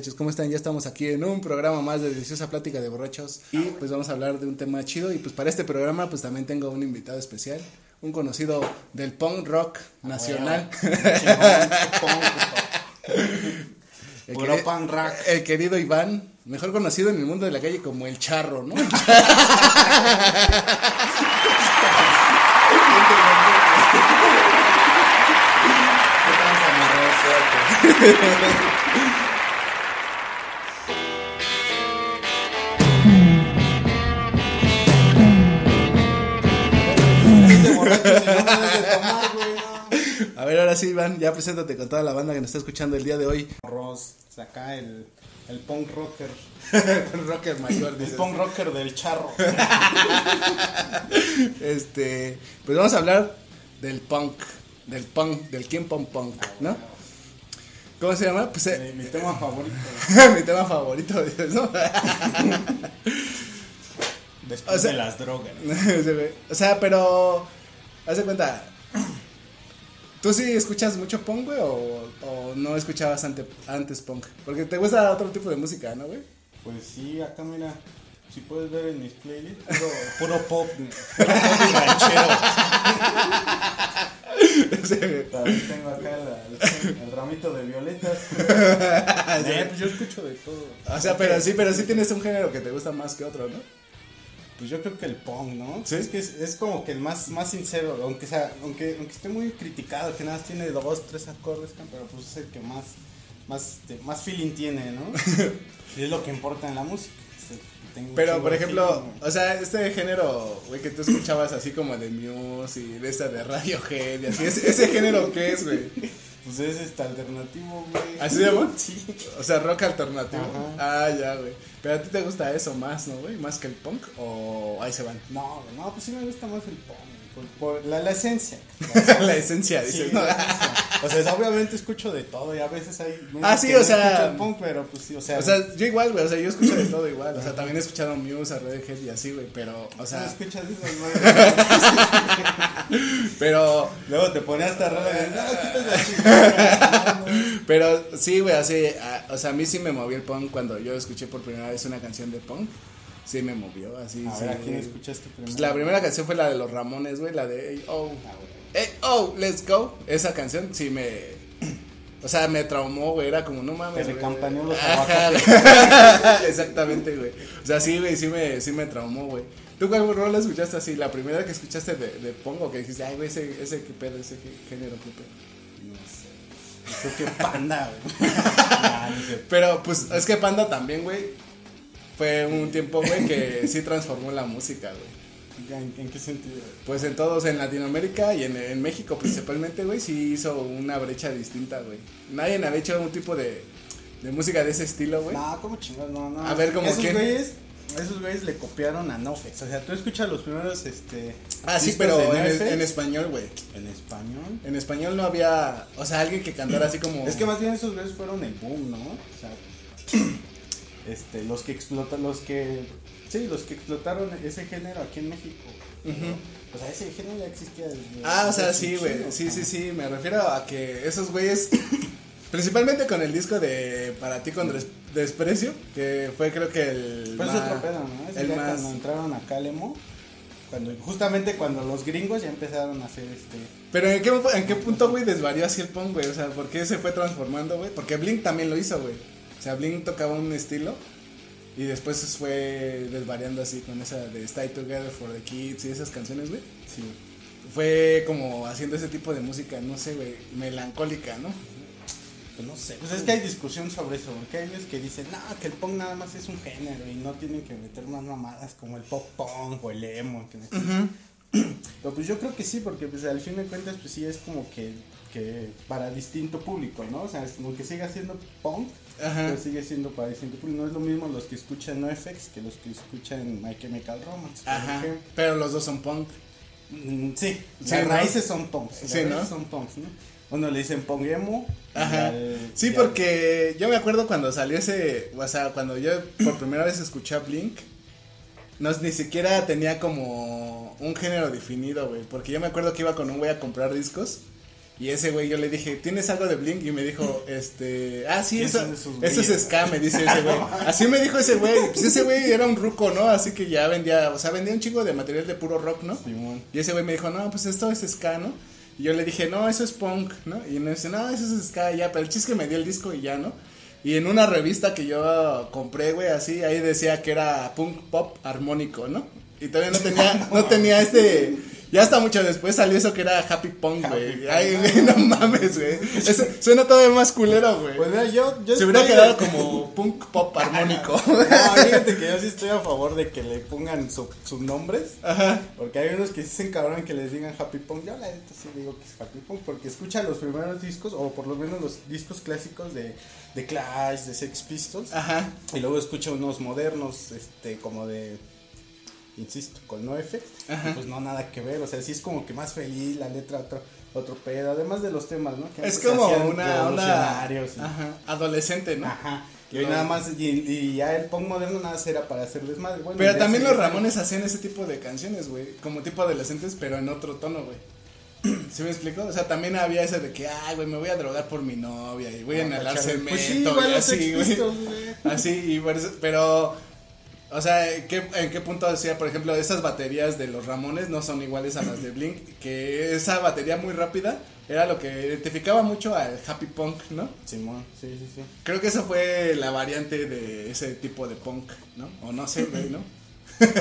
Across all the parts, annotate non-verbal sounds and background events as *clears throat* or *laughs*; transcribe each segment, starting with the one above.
Muchachos? ¿Cómo están? Ya estamos aquí en un programa más de Deliciosa Plática de Borrachos y pues vamos a hablar de un tema chido y pues para este programa pues también tengo un invitado especial, un conocido del punk rock nacional. *laughs* El, Puro queri- punk rock. el querido Iván, mejor conocido en el mundo de la calle como el charro, ¿no? *laughs* *laughs* sí Iván, ya preséntate con toda la banda que nos está escuchando el día de hoy. Ross, saca el, el punk rocker. *laughs* Un rocker mayor, El punk rocker del charro. *laughs* Este, pues vamos a hablar del punk, del punk, del quién punk punk, ¿no? ¿Cómo se llama? Pues eh, Mi, mi tema favorito. *laughs* mi tema favorito, ¿no? Después O sea- de las drogas. O sea, pero haz de cuenta. ¿Tú sí escuchas mucho punk, güey? O, o no escuchabas ante- antes punk? Porque te gusta otro tipo de música, ¿no, güey? Pues sí, acá mira. Si puedes ver en mis playlists, puro, puro pop, puro pop y ranchero. *laughs* Güey. También tengo acá la- el, el ramito de violetas. *laughs* Eh, pues yo escucho de todo. O sea, pero sí, pero sí tienes un género que te gusta más que otro, ¿no? Pues yo creo que el punk, ¿no? ¿Sí? Es que es, es como que el más, más sincero, aunque sea, aunque, aunque esté muy criticado, que nada más tiene dos, tres acordes, pero pues es el que más, más, este, más feeling tiene, ¿no? *laughs* y es lo que importa en la música. que Pero, por ejemplo, feeling, ¿no? o sea, este género, güey, que tú escuchabas así como de Muse y de esta de Radiohead y así, ¿ese, ese género qué es, güey? Pues es este alternativo, güey. ¿Así se llama? Sí. O sea, rock alternativo. Ajá. Ah, ya, güey. Pero a ti te gusta eso más, ¿no, güey? Más que el punk o ahí se van. No, no, pues sí me gusta más el punk, por, por la, la esencia. *laughs* La esencia, Sí, dices, la ¿no? O sea, obviamente escucho de todo y a veces hay. Ah, sí, o no sea- punk, pero pues sí, o sea. O sea, yo igual, güey, o sea, yo escucho de todo igual, o sea, también he escuchado Muse, a Radiohead y así, güey, pero, o no sea, escuchas eso, güey. *laughs* pero, Luego te pones hasta de, no, quitas la *laughs* chingada. no, no". pero sí, güey, así, ah, o sea, a mí sí me movió el punk cuando yo escuché por primera vez una canción de punk, sí me movió, así, A sí. ver, ¿a quién güey. escuchaste primero? Pues la primera canción fue la de los Ramones, güey, la de oh, Ah, hey, oh, let's go, esa canción sí me, o sea, me traumó, güey, era como, no mames, Te güey. recampaneó los Ajá, *laughs* Exactamente, güey. O sea, sí, güey, sí me, sí me traumó, güey. ¿Tú cuál rola escuchaste así? La primera que escuchaste de, de Pongo, que dijiste, ay, güey, ese, ese qué pedo, ese qué género, qué pedo. No sé. Creo que panda, güey. Nah, *laughs* no sé. Pero, pues, es que Panda también, güey, fue un tiempo, güey, que sí transformó la música, güey. ¿En, en qué sentido? Pues en todos, en Latinoamérica y en, en México principalmente, güey, sí hizo una brecha distinta, güey. Nadie había hecho un tipo de, de música de ese estilo, güey. No, ¿cómo chingados? No, no. A ver, ¿cómo esos quién? güeyes, esos güeyes le copiaron a Nofex. O sea, tú escuchas los primeros, este. Ah, sí, pero en, español, güey. en español. En español no había, o sea, alguien que cantara así como... Es que más bien esos güeyes fueron el boom, ¿no? O sea, *clears throat* este, los que explotan, los que, sí, los que explotaron ese género aquí en México. ¿no? O sea, ese género ya existía desde. Ah, o sea, sí, güey. Sí, sí, sí. Me refiero a que esos güeyes, principalmente con el disco de Para ti con Des- desprecio, que fue creo que el. Pues es más- otro pedo, ¿no? Ese el más. cuando entraron a Calemo, cuando, justamente cuando los gringos ya empezaron a hacer este. Pero ¿en qué, en qué punto, güey, desvarió así el punk, güey? O sea, ¿por qué se fue transformando, güey? Porque Blink también lo hizo, güey. O sea, Blink tocaba un estilo y después se fue desvariando así con esa de Stay Together for the Kids y esas canciones, güey. Sí. Fue como haciendo ese tipo de música, no sé, güey, melancólica, ¿no? Pues no sé. Pues es que hay discusión sobre eso. Porque hay ellos que dicen, no, que el punk nada más es un género y no tienen que meter más mamadas como el pop punk o el emo. Que *clears throat* Pero pues yo creo que sí, porque pues al fin de cuentas, pues sí es como que, que para distinto público, ¿no? O sea, es como que siga siendo punk, Ajá. pero sigue siendo para distinto público. No es lo mismo los que escuchan NoFX que los que escuchan My Chemical Romance. Ajá. Pero los dos son punk. Mm, Sí, Sí, las ¿no? raíces son punks. las Sí, ¿no? raíces son punks, ¿no? Uno le dicen punk emo. y Ajá. al- Sí, porque yo me acuerdo cuando salió ese, o sea, cuando yo por primera vez escuché a Blink, no, ni siquiera tenía como un género definido, güey, porque yo me acuerdo que iba con un güey a comprar discos y ese güey yo le dije, ¿tienes algo de Blink? Y me dijo, este, ah, sí, ¿Quién eso, eso es ska, me dice ese güey. *laughs* Así me dijo ese güey, pues ese güey era un ruco, ¿no? Así que ya vendía, o sea, vendía un chingo de material de puro rock, ¿no? Simón. Y ese güey me dijo, no, pues esto es ska, ¿no? Y yo le dije, no, eso es punk, ¿no? Y me dice, no, eso es ska, ya, pero el chiste que me dio el disco y ya, ¿no? Y en una revista que yo compré, güey, así, ahí decía que era punk pop armónico, ¿no? Y todavía no tenía, no tenía este, ya hasta mucho después salió eso que era happy punk, güey. Ay, güey, no mames, güey. Eso Suena todavía más culero, güey. Pues mira, yo, yo Se hubiera quedado como punk pop armónico. No, fíjate que yo sí estoy a favor de que le pongan su- sus nombres. Ajá. Porque hay unos que sí se encabronan que les digan Happy Punk. Yo la neta sí digo que es Happy Punk porque escucha los primeros discos, o por lo menos los discos clásicos de, de Clash, de Sex Pistols. Ajá. Y luego escucha unos modernos, este, como de, insisto, con no. Ajá. Pues no, nada que ver. O sea, sí es como que más feliz, la letra otro, otro pedo. Además de los temas, ¿no? Que Es como una onda ajá, adolescente, ¿no? Ajá. Y hoy No. nada más, y, y ya el punk moderno nada más era para hacer desmadre. Bueno, Pero también los Ramones hacían ese tipo de canciones, güey. Como tipo adolescentes, pero en otro tono, güey. *clears throat* ¿Sí me explico? O sea, también había ese de que, ay, güey, me voy a drogar por mi novia y voy a inhalar cemento Pues sí, y así, güey. Así, y por eso- pero, o sea, ¿en qué, ¿en qué punto decía, por ejemplo, esas baterías de los Ramones no son iguales a las de Blink? Que esa batería muy rápida era lo que identificaba mucho al happy punk, ¿no? Simón, sí, sí, sí. Creo que esa fue la variante de ese tipo de punk, ¿no? O no sé, güey, ¿no? *laughs*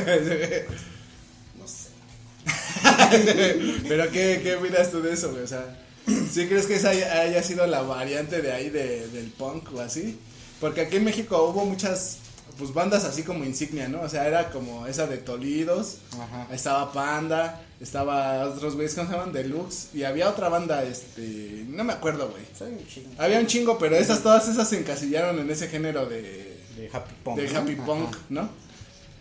No sé. *laughs* Pero ¿qué, qué opinas tú de eso, güey? O sea, ¿sí crees que esa haya, haya sido la variante de ahí de, del punk o así? Porque aquí en México hubo muchas pues bandas así como insignia, ¿no? O sea, era como esa de Tolidos, Ajá. estaba Panda, estaba otros güeyes que se llaman Deluxe y había otra banda, este, no me acuerdo, güey. Soy un chingo. Había un chingo, pero esas todas esas se encasillaron en ese género de, De Happy Punk. de ¿no? happy Ajá. punk, ¿no?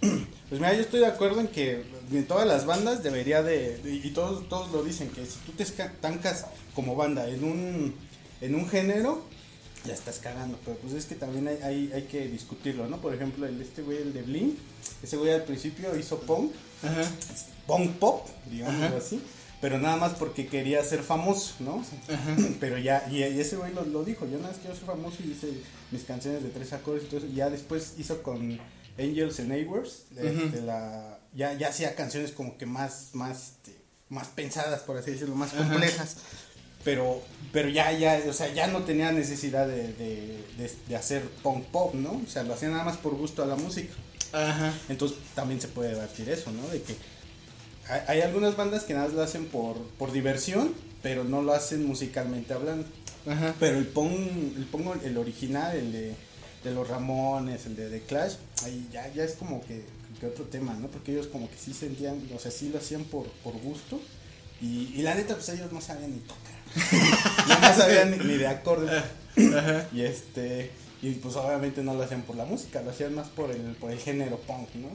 *clears throat* Pues mira, yo estoy de acuerdo en que en todas las bandas debería de, de- y todos todos lo dicen que si tú te estancas como banda en un en un género ya estás cagando, pero pues es que también hay, hay, hay que discutirlo, ¿no? Por ejemplo, el este güey el de Blink, ese güey al principio hizo punk, Ajá. punk pop, digamos Ajá. así, pero nada más porque quería ser famoso, ¿no? Ajá. *clears throat* Pero ya, y, y ese güey lo, lo dijo, yo nada más quiero ser famoso y hice mis canciones de tres acordes y todo eso. Y ya después hizo con Angels and Neighbors, este, la, ya, ya hacía canciones como que más, más, este, más pensadas, por así decirlo, más complejas. Pero, pero ya, ya, o sea, ya no tenía necesidad de, de, de, de hacer punk pop, ¿no? O sea, lo hacía nada más por gusto a la música. Ajá. Entonces también se puede debatir eso, ¿no? De que hay, hay algunas bandas que nada más lo hacen por, por diversión, pero no lo hacen musicalmente hablando. Ajá. Pero el pong, el pongo el original, el de, de los Ramones, el de The Clash, ahí ya, ya es como que, que otro tema, ¿no? Porque ellos como que sí sentían, o sea, sí lo hacían por, por gusto. Y, y la neta, pues ellos no sabían ni tocar. *laughs* no, sabían ni, ni de acordes. Ajá. Y este, y pues obviamente no lo hacían por la música, lo hacían más por el, por el género punk, ¿no?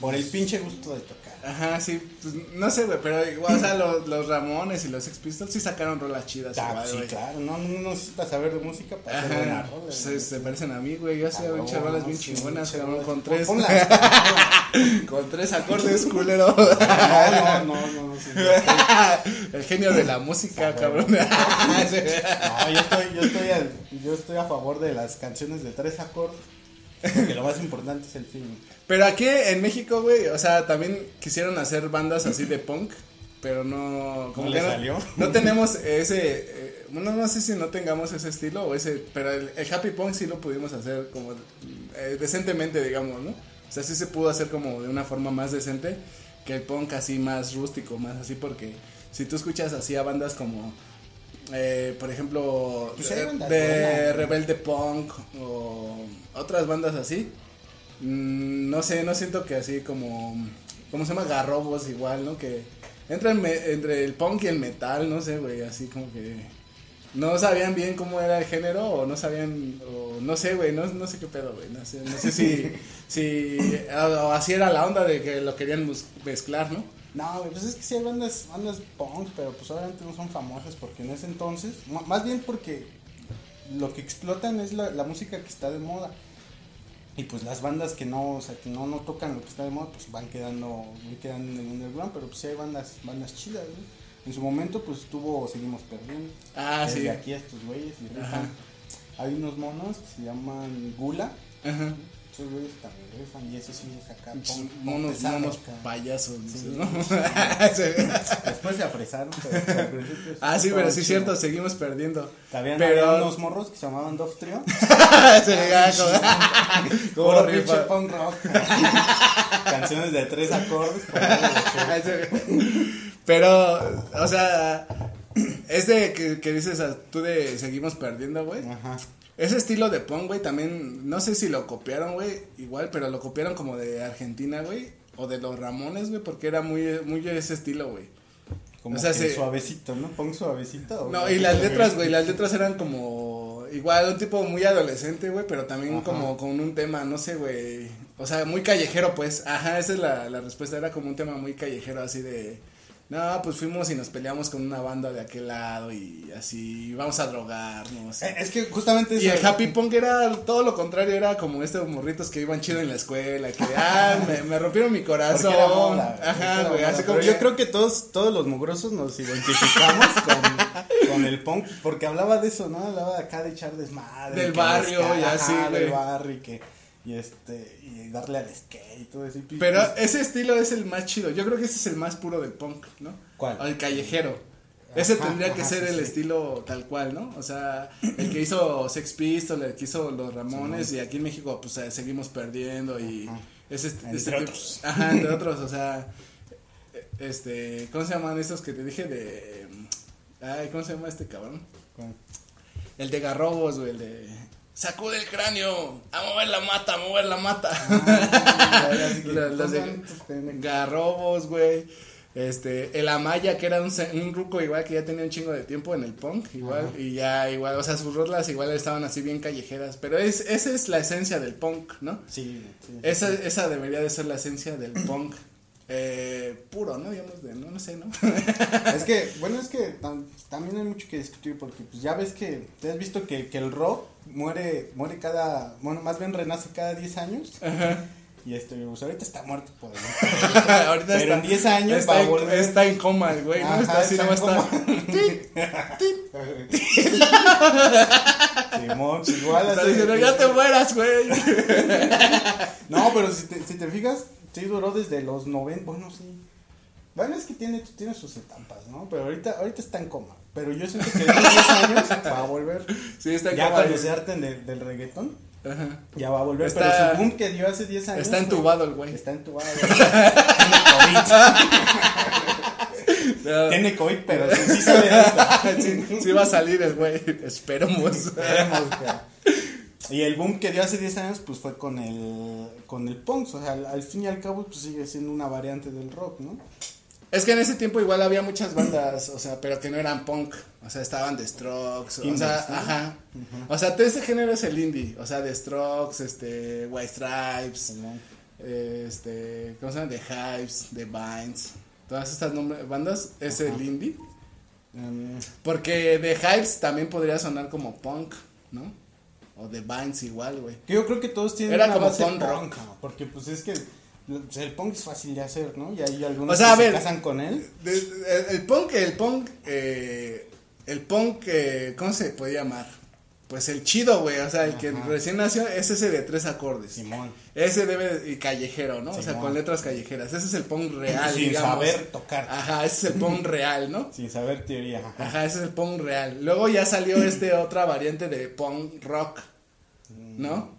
Por el pinche gusto de tocar. Ajá, sí, pues no sé, güey, pero igual, o sea, los, los Ramones y los Sex Pistols sí sacaron rolas chidas, Ah, igual, sí, claro, no, no necesitas saber de música para hacer buena Ajá, rola. güey. se, se parecen a mí, güey, yo hacía no, rolas bien chingonas, cabrón, con tres, ponlas. *laughs* con tres acordes, culero. No, *laughs* no, no, no, no, sí, El genio de la música, cabrón. *laughs* No, yo estoy, yo estoy, al- yo estoy a favor de las canciones de tres acordes. Porque lo más importante es el film. Pero aquí en México, güey, o sea, también quisieron hacer bandas así de punk, pero no... ¿No le salió? No tenemos ese... eh, no sé si no tengamos ese estilo o ese, pero el, el happy punk sí lo pudimos hacer como eh, decentemente, digamos, ¿no? O sea, sí se pudo hacer como de una forma más decente que el punk así más rústico, más así, porque si tú escuchas así a bandas como, eh, por ejemplo, Pues hay de, bandas de. Rebelde Punk o otras bandas así, mm, no sé, no siento que así como, ¿cómo se llama? Garrobos igual, ¿no? Que entra en me- entre el punk y el metal, no sé, güey, así como que no sabían bien cómo era el género o no sabían, o no sé, güey, no, no sé qué pedo, güey, no sé, no sé si, *laughs* si, o así era la onda de que lo querían mezclar, ¿no? No, pues es que sí hay bandas, bandas punk, pero pues obviamente no son famosas porque en ese entonces, más bien porque lo que explotan es la, la música que está de moda. Y pues las bandas que no, o sea, que no, no tocan lo que está de moda, pues van quedando, van quedando en el underground, pero pues sí hay bandas, bandas chidas, güey. En su momento pues tuvo, seguimos perdiendo. Ah, Desde sí. aquí a estos güeyes y. Hay unos monos que se llaman Gula. Ajá. Esos güeyes también rifan y eso sí es acá. punk, punk Monos, monos payasos. *laughs* Después se apresaron, pero, *laughs* ah, sí, pero sí es cierto, seguimos perdiendo. También Pero- había unos morros que se llamaban Dove Trio. *laughs* Se como- pinche punk rock. Canciones de tres acordes. Pero, o sea, *clears throat* es de que, que dices ah, tú de seguimos perdiendo, güey. Ajá. Ese estilo de punk, güey, también, no sé si lo copiaron, güey, igual, pero lo copiaron como de Argentina, güey, o de los Ramones, güey, porque era muy, muy ese estilo, güey. Como O sea, se- suavecito, ¿no? Punk suavecito. ¿o No, y las letras, güey, las letras eran como, igual, un tipo muy adolescente, güey, pero también Ajá. como con un tema, no sé, güey, o sea, muy callejero, pues, ajá, esa es la, la respuesta, era como un tema muy callejero, así de, no, pues fuimos y nos peleamos con una banda de aquel lado y así, vamos a drogarnos. Eh, Es que justamente Y eso- el happy punk era todo lo contrario, era como estos morritos que iban chido en la escuela, que, ah, me, me rompieron mi corazón. Era Ajá, güey, así como yo creo que todos, todos los mugrosos nos identificamos con, con el punk, porque hablaba de eso, ¿no? Hablaba acá de echar desmadre. Del barrio y así, del barrio y que, y este, y darle al skate y todo eso. Pero pues, ese estilo es el más chido. Yo creo que ese es el más puro del punk, ¿no? ¿Cuál? O el callejero. Ese Ajá, tendría que ajá, ser sí, el sí. estilo tal cual, ¿no? O sea, el que hizo Sex Pistols, el que hizo Los Ramones, y aquí en México, pues eh, seguimos perdiendo y Ajá. ese este Entre tipo- otros. Ajá, entre otros, o sea, eh, este, ¿cómo se llaman estos que te dije de. Ay, ¿cómo se llama este cabrón? El de Garrobos, güey, el de. Sacude el cráneo, a mover la mata, a mover la mata. Ah, así que, *laughs* Los- los de- ¿cómo Garrobos, güey. Este, el Amaya, que era un, un ruco igual que ya tenía un chingo de tiempo en el punk, igual, y ya igual, o sea, sus rolas igual estaban así bien callejeras, pero es, esa es la esencia del punk, ¿no? Sí, sí. Esa, esa debería de ser la esencia del punk, eh, puro, ¿no? Digamos, de, no, no sé, ¿no? *laughs* Es que, *laughs* bueno, es que tam- también hay mucho que discutir porque pues ya ves que, te has visto que, que el rock muere, muere cada, bueno, más bien renace cada 10 años. Y este, pues ahorita está muerto por el- *laughs* Ahorita Pero en 10 años está, va a en, volver. está en coma, el güey, ¿no? Ajá, está así, está nomás en está. Simón, pues, igual Está hace- diciendo, ya te mueras, güey. No, pero si te, si te fijas, sí duró desde los 90, bueno, sí. Bueno, es que tiene, tiene sus etapas, ¿no? Pero ahorita, ahorita está en coma. Pero yo siento que en 10 años *laughs* va a volver. Sí, está en Ya coma. cuando güey. se harten de- del reggaetón, Ajá. ya va a volver. Está- pero su boom que dio hace 10 años. Está entubado el güey. Está entubado. Tiene *laughs* COVID. *laughs* Tiene COVID, pero sí, sí sale de esta. sí, sí va a salir el güey. Esperemos. Esperemos que- Y el boom que dio hace 10 años, pues fue con el, con el punk. O sea, al, al fin y al cabo, pues sigue siendo una variante del rock, ¿no? Es que en ese tiempo igual había muchas bandas, o sea, pero que no eran punk. O sea, estaban The Strokes, o sea, ¿no? ajá. O sea, todo ese género es el indie. O sea, The Strokes, este, White Stripes, este, ¿cómo se llama? The Hives, The Vines. Todas estas bandas es el indie. Em, Porque The Hives también podría sonar como punk, ¿no? O The Vines igual, güey. que yo creo que todos tienen Era una como base punk. Porque pues es que el punk es fácil de hacer, ¿no? Y hay algunos O sea, a que ver, se casan con él. De- de- el, punk, el punk, eh, el punk, eh, ¿cómo se puede llamar? Pues el chido, güey, o sea, el que recién nació es ese de tres acordes. Simón. Ese debe, y callejero, ¿no? o sea, con letras callejeras. Ese es el punk real, Sin digamos. saber tocar. Ajá, ese es el punk *laughs* real, ¿no? Sin saber teoría. ajá. Ajá, ese es el punk real. Luego ya salió este otra variante de punk rock, ¿no?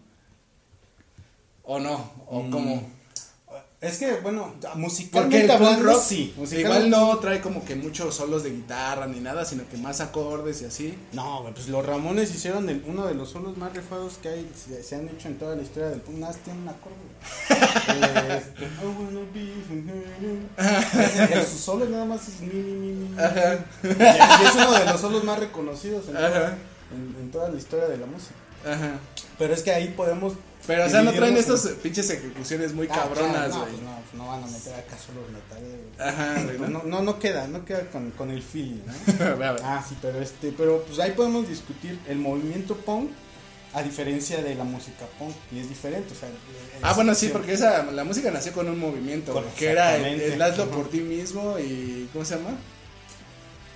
¿O no? ¿O Mm. cómo? Es que, bueno, Porque musicalmente el punk hablando, rock sí. igual no trae como que muchos solos de guitarra ni nada, sino que más acordes y así. No, pues los Ramones hicieron uno de los solos más rifados que hay, se, se han hecho en toda la historia del punk. Nada, más tiene un acorde. *laughs* Este, el, el- su solo nada más es mi, mi, mi, mi. Ajá. Y, es uno de los solos más reconocidos en, toda- Ajá. en- en toda la historia de la música. Ajá. Pero es que ahí podemos. Pero, o sea, no traen en- pinches ejecuciones muy Ah, cabronas, güey. pues no, pues no van a meter acá solos metales, güey. Ajá, güey, ¿no? no, no, queda, no queda con, con el feeling, ¿no? *laughs* A ver. Ah, sí, pero este, pero pues ahí podemos discutir el movimiento punk a diferencia de la música punk y es diferente, o sea, Ah, bueno, sí, porque esa, la música nació con un movimiento, que era el, hazlo por ti mismo y, ¿cómo se llama?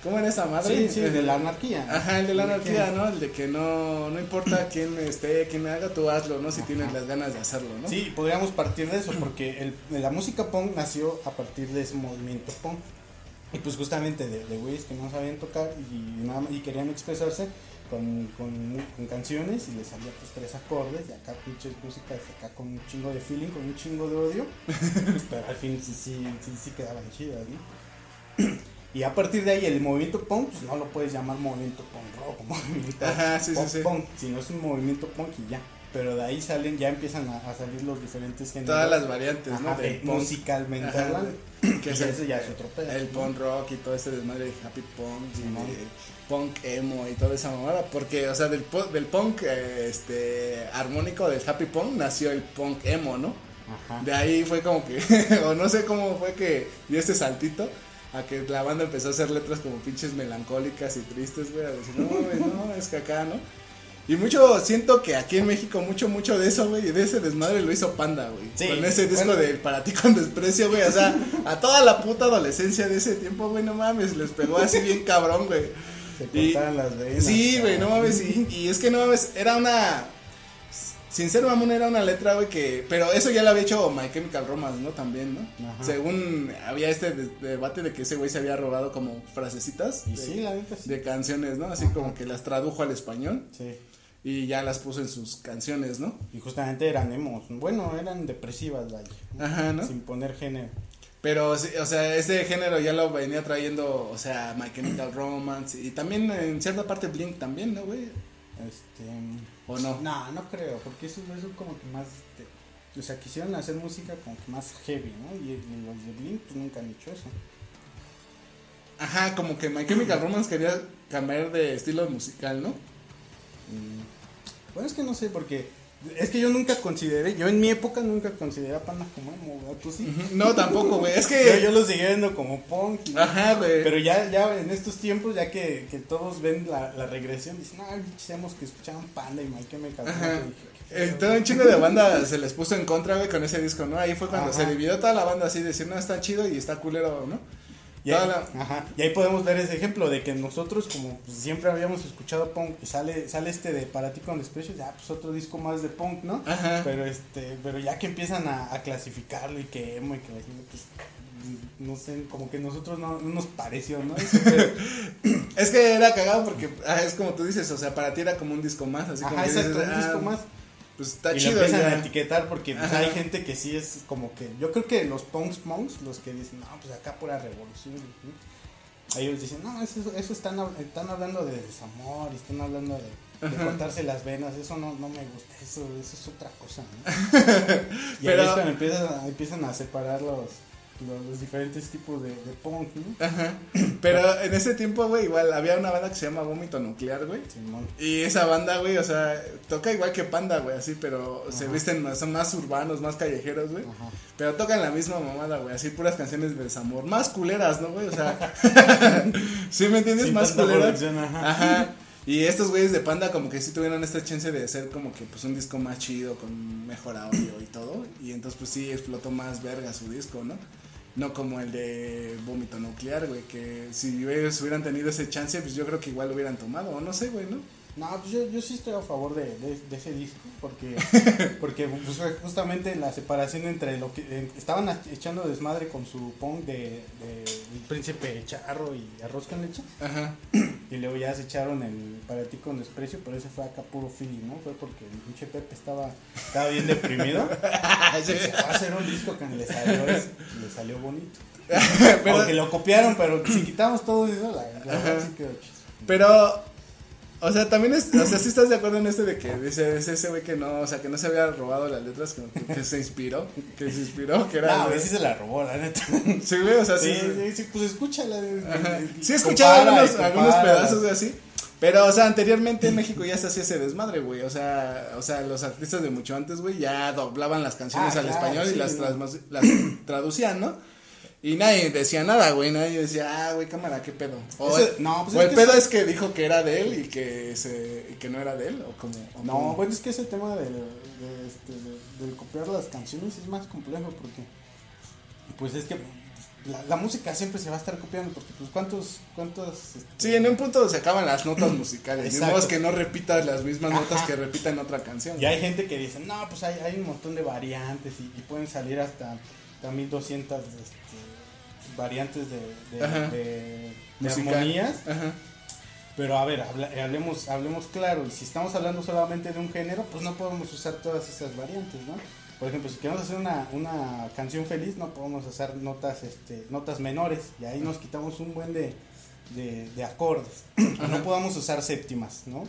¿Cómo era esa madre? Sí, sí, de la anarquía. Ajá, el de la anarquía, ¿no? El de que no, no importa quién esté, quién haga, tú hazlo, ¿no? Si tienes las ganas de hacerlo, ¿no? Sí, podríamos partir de eso porque el, la música punk nació a partir de ese movimiento punk. Y pues justamente de, de güeyes que no sabían tocar y, nada y querían expresarse con, con, con canciones y les salía pues tres acordes y acá pinches músicas acá con un chingo de feeling, con un chingo de odio. *laughs* pero al fin sí, sí, sí, sí quedaban chidas, ¿no? Y a partir de ahí el movimiento punk, pues no lo puedes llamar movimiento punk rock o movimiento *laughs* Ajá, sí, sí, pop sí. punk, sino es un movimiento punk y ya. Pero de ahí salen, ya empiezan a, a salir los diferentes géneros. Todas las variantes, ¿no? Ajá, de- punk. musicalmente Ajá. hablando. Que es ese el, ya es otro pedo. el ¿no? punk rock y todo este desmadre de happy punk y Simón. de punk emo y toda esa mamada. Porque, o sea, del, del punk eh, este, armónico, del happy punk, nació el punk emo, ¿no? Ajá. De ahí fue como que, *laughs* o no sé cómo fue que dio este saltito a que la banda empezó a hacer letras como pinches melancólicas y tristes, güey, a decir, no, güey, no, es que acá, ¿no? Y mucho, siento que aquí en México, mucho, mucho de eso, güey, de ese desmadre lo hizo Panda, güey. Sí, con ese disco bueno. de Para ti con desprecio, güey, o sea, a toda la puta adolescencia de ese tiempo, güey, no mames, les pegó así bien cabrón, güey. Se Y- las venas. Sí, güey, no mames, y, y es que no mames, era una. Sin ser mamón, era una letra, güey, que. Pero eso ya lo había hecho My Chemical Romance, ¿no? También, ¿no? Ajá. Según había este de- debate de que ese güey se había robado como frasecitas Y de, sí, la neta sí. de canciones, ¿no? Así Ajá. como que las tradujo al español Sí. y ya las puso en sus canciones, ¿no? Y justamente eran emos. Bueno, eran depresivas, vaya. Ajá, ¿no? Sin poner género. Pero, o sea, ese género ya lo venía trayendo, o sea, My Chemical Romance y también en cierta parte Blink también, ¿no, güey? Este. ¿O no? No, no creo, porque eso es como que más. o sea, quisieron hacer música como que más heavy, ¿no? Y, y los de Blink pues nunca han hecho eso. Ajá, como que My Chemical Romance quería cambiar de estilo musical, ¿no? Mm, Bueno, es que no sé, porque es que yo nunca consideré, yo en mi época nunca consideré a Panda como emo, ¿verdad? ¿Tú sí? No, tampoco, güey. Es Yo, que. yo lo seguía viendo como punk. y- Ajá, güey. Pero ya, ya en estos tiempos, ya que, que todos ven la, la regresión, dicen, ah, bichemos que escuchaban Panda y Mike me casó. Ajá. Eh, todo un chingo de banda se les puso en contra, güey, con ese disco, ¿no? Ahí fue cuando Ajá. se dividió toda la banda así, de decir, no, está chido y está culero, ¿no? Y ahí, la- ajá, y ahí podemos ver ese ejemplo de que nosotros, como pues, siempre habíamos escuchado punk, y sale, sale este de Para ti con desprecio, ya pues otro disco más de punk, ¿no? Ajá. Pero este, pero ya que empiezan a, a clasificarlo y que emo y que pues, no sé, como que nosotros no, no nos pareció, ¿no? Eso, pero- *coughs* Es que era cagado porque ah, es como tú dices, o sea, para ti era como un disco más, así como ajá, que exacto, dices, un ah, disco más. Pues está y chido lo empiezan ya. a etiquetar porque pues, hay gente que sí es como que yo creo que los punks punks los que dicen no pues acá pura revolución ¿no? ellos dicen no eso, eso están, están hablando de desamor y están hablando de, cortarse las venas eso no, no me gusta eso eso es otra cosa ¿no? *laughs* y Pero- ahí es cuando empiezan, empiezan a separar los, los, los diferentes tipos de, de punk ¿no? Ajá. Pero en ese tiempo, güey, igual había una banda que se llama Vómito Nuclear, güey. Simón. Y esa banda, güey, o sea, toca igual que Panda, güey, así, pero se visten más, son más urbanos, más callejeros, güey. Pero tocan la misma mamada, güey, así puras canciones de desamor, más culeras, ¿no, güey? O sea, *laughs* ¿sí me entiendes? Sin más culeras. ajá. Ajá. Y estos güeyes de Panda como que sí tuvieron esta chance de hacer como que pues un disco más chido, con mejor audio y todo. Y entonces pues sí explotó más verga su disco, ¿no? No como el de Vómito Nuclear, güey, que si ellos hubieran tenido ese chance, pues yo creo que igual lo hubieran tomado, o no sé, güey, ¿no? No, pues yo, yo sí estoy a favor de, de, de ese disco, porque, *laughs* porque pues, justamente la separación entre lo que eh, estaban echando desmadre con su punk de, de El Príncipe Charro y Arroz con Leche, Ajá. y luego ya se echaron el Para ti con desprecio, pero ese fue acá puro feeling, ¿no? Fue porque el pinche Pepe estaba, estaba bien deprimido, *laughs* se va a hacer un disco que le salió, le salió bonito. *laughs* Pero- Porque lo copiaron, pero si quitamos todo eso, la, la verdad sí quedó chido. Pero, o sea, también es, o sea, sí estás de acuerdo en este de que dice es ese güey que no, o sea, que no se había robado las letras, que, que se inspiró, que se inspiró, que era. No, güey, sí se la robó, la neta. Sí, güey, o sea, sí. Sí, pues escúchala. Ajá. Sí, he escuchado algunos, algunos pedazos güey, así. Pero, o sea, anteriormente en México ya se hacía ese desmadre, güey. O sea, o sea, los artistas de mucho antes, güey, ya doblaban las canciones Ah, al claro, español y no. las traducían, ¿no? Y nadie decía nada, güey. Nadie decía, ah, güey, cámara, qué pedo. O, Ese- el, no, pues o es el que pedo es que dijo que era de él y que, se, y que no era de él, o como. o No, como- bueno, es que ese tema de, de, este, de- del copiar las canciones es más complejo porque, pues es que la, la música siempre se va a estar copiando porque, pues, ¿cuántos, cuántos? este, Sí, en un punto se acaban las notas musicales. Modo que no repitas las mismas Ajá. notas que repita en otra canción. Y hay gente que dice, no, pues hay, hay un montón de variantes y, y pueden salir hasta, hasta 1200 este, variantes de, de, Ajá. de- de Musical. armonías. Ajá. Pero a ver, hablemos, hablemos claro, y si estamos hablando solamente de un género, pues no podemos usar todas esas variantes, ¿no? Por ejemplo, si queremos hacer una, una canción feliz, no podemos hacer notas, este, notas menores, y ahí nos quitamos un buen de, de, de acordes. No podamos usar séptimas, ¿no?